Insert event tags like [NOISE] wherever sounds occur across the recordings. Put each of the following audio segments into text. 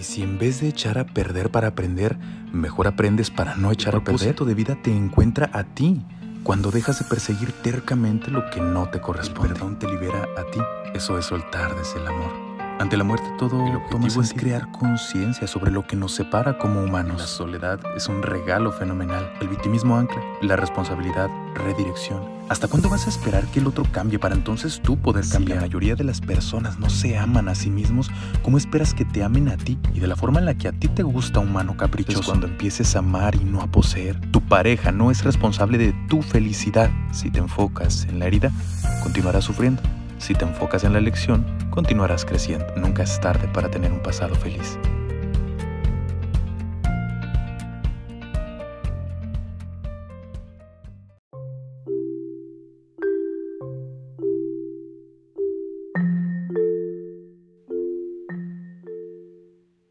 Y si en vez de echar a perder para aprender, mejor aprendes para no echar a perder, tu de vida te encuentra a ti. Cuando dejas de perseguir tercamente lo que no te corresponde, el perdón te libera a ti. Eso es soltar desde el amor. Ante la muerte todo el objetivo es crear conciencia sobre lo que nos separa como humanos. La soledad es un regalo fenomenal. El victimismo ancla, la responsabilidad redirección. ¿Hasta cuándo vas a esperar que el otro cambie para entonces tú poder cambiar? la mayoría de las personas no se aman a sí mismos, ¿cómo esperas que te amen a ti? Y de la forma en la que a ti te gusta un mano caprichoso. Cuando empieces a amar y no a poseer. Tu pareja no es responsable de tu felicidad. Si te enfocas en la herida, continuarás sufriendo. Si te enfocas en la lección, continuarás creciendo. Nunca es tarde para tener un pasado feliz.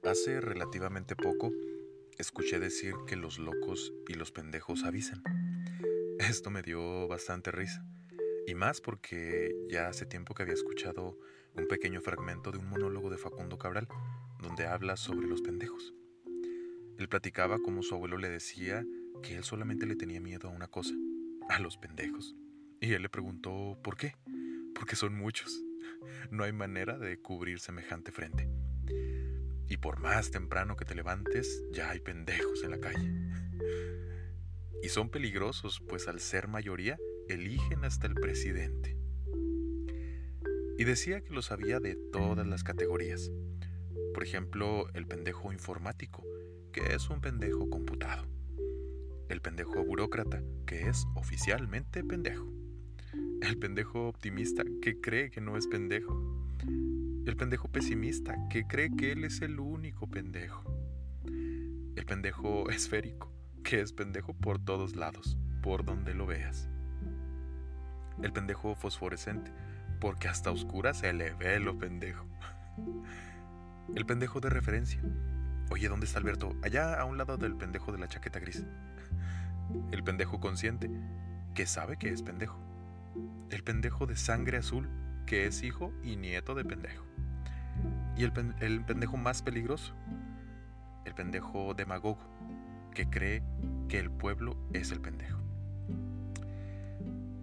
Hace relativamente poco escuché decir que los locos y los pendejos avisan. Esto me dio bastante risa. Y más porque ya hace tiempo que había escuchado un pequeño fragmento de un monólogo de Facundo Cabral, donde habla sobre los pendejos. Él platicaba cómo su abuelo le decía que él solamente le tenía miedo a una cosa, a los pendejos. Y él le preguntó por qué. Porque son muchos. No hay manera de cubrir semejante frente. Y por más temprano que te levantes, ya hay pendejos en la calle. Y son peligrosos, pues al ser mayoría, eligen hasta el presidente. Y decía que los había de todas las categorías. Por ejemplo, el pendejo informático, que es un pendejo computado. El pendejo burócrata, que es oficialmente pendejo. El pendejo optimista, que cree que no es pendejo. El pendejo pesimista, que cree que él es el único pendejo. El pendejo esférico, que es pendejo por todos lados, por donde lo veas el pendejo fosforescente, porque hasta oscura se le ve lo pendejo. [LAUGHS] El pendejo de referencia. Oye, ¿dónde está Alberto? Allá a un lado del pendejo de la chaqueta gris. [LAUGHS] El pendejo consciente, que sabe que es pendejo. El pendejo de sangre azul, que es hijo y nieto de pendejo. Y el, el pendejo más peligroso, el pendejo demagogo, que cree que el pueblo es el pendejo.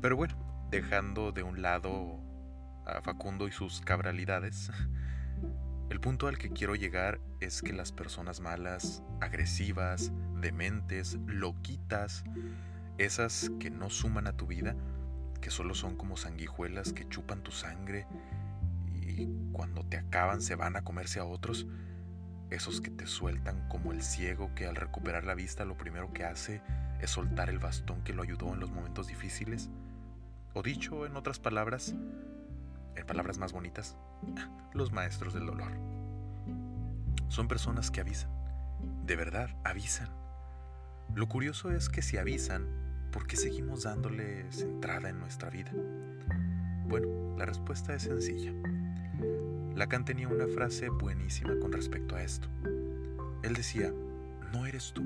Pero bueno, dejando de un lado a Facundo y sus cabralidades, [LAUGHS] el punto al que quiero llegar es que las personas malas, agresivas, dementes, loquitas, esas que no suman a tu vida, que solo son como sanguijuelas que chupan tu sangre y cuando te acaban se van a comerse a otros, esos que te sueltan como el ciego que al recuperar la vista lo primero que hace es soltar el bastón que lo ayudó en los momentos difíciles, o dicho en otras palabras, en palabras más bonitas, los maestros del dolor. Son personas que avisan, de verdad avisan. Lo curioso es que si avisan, ¿por qué seguimos dándoles entrada en nuestra vida? Bueno, la respuesta es sencilla. Lacan tenía una frase buenísima con respecto a esto. Él decía, no eres tú,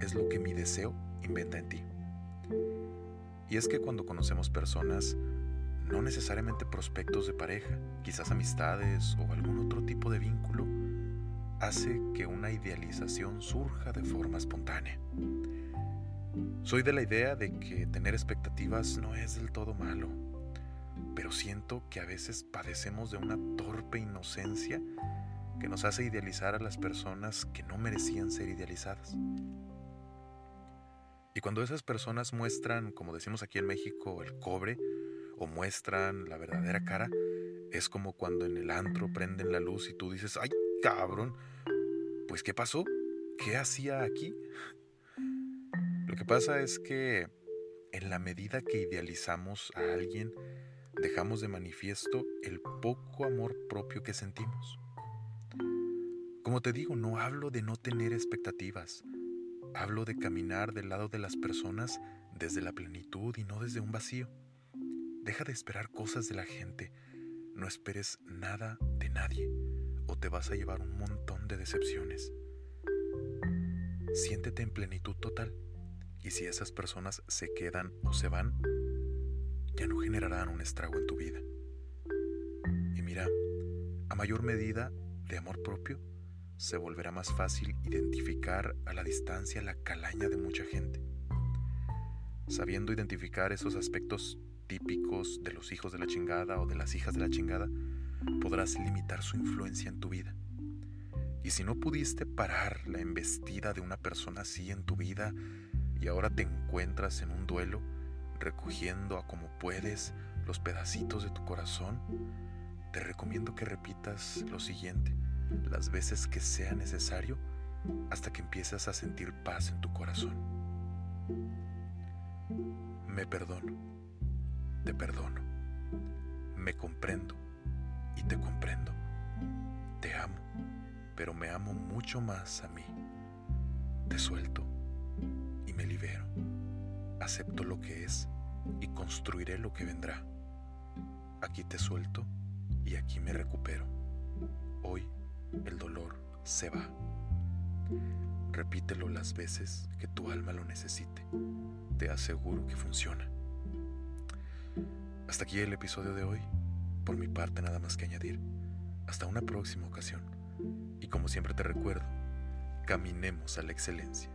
es lo que mi deseo inventa en ti. Y es que cuando conocemos personas, no necesariamente prospectos de pareja, quizás amistades o algún otro tipo de vínculo, hace que una idealización surja de forma espontánea. Soy de la idea de que tener expectativas no es del todo malo, pero siento que a veces padecemos de una torpe inocencia que nos hace idealizar a las personas que no merecían ser idealizadas. Y cuando esas personas muestran, como decimos aquí en México, el cobre, o muestran la verdadera cara, es como cuando en el antro prenden la luz y tú dices, ay, cabrón, pues ¿qué pasó? ¿Qué hacía aquí? [LAUGHS] Lo que pasa es que en la medida que idealizamos a alguien, dejamos de manifiesto el poco amor propio que sentimos. Como te digo, no hablo de no tener expectativas, Hablo de caminar del lado de las personas desde la plenitud y no desde un vacío. Deja de esperar cosas de la gente. No esperes nada de nadie o te vas a llevar un montón de decepciones. Siéntete en plenitud total y si esas personas se quedan o se van, ya no generarán un estrago en tu vida. Y mira, a mayor medida de amor propio, se volverá más fácil identificar a la distancia la calaña de mucha gente. Sabiendo identificar esos aspectos típicos de los hijos de la chingada o de las hijas de la chingada, podrás limitar su influencia en tu vida. Y si no pudiste parar la embestida de una persona así en tu vida y ahora te encuentras en un duelo, recogiendo a como puedes los pedacitos de tu corazón, te recomiendo que repitas lo siguiente las veces que sea necesario hasta que empieces a sentir paz en tu corazón. Me perdono, te perdono, me comprendo y te comprendo. Te amo, pero me amo mucho más a mí. Te suelto y me libero. Acepto lo que es y construiré lo que vendrá. Aquí te suelto y aquí me recupero. Hoy el dolor se va. Repítelo las veces que tu alma lo necesite. Te aseguro que funciona. Hasta aquí el episodio de hoy. Por mi parte nada más que añadir. Hasta una próxima ocasión. Y como siempre te recuerdo, caminemos a la excelencia.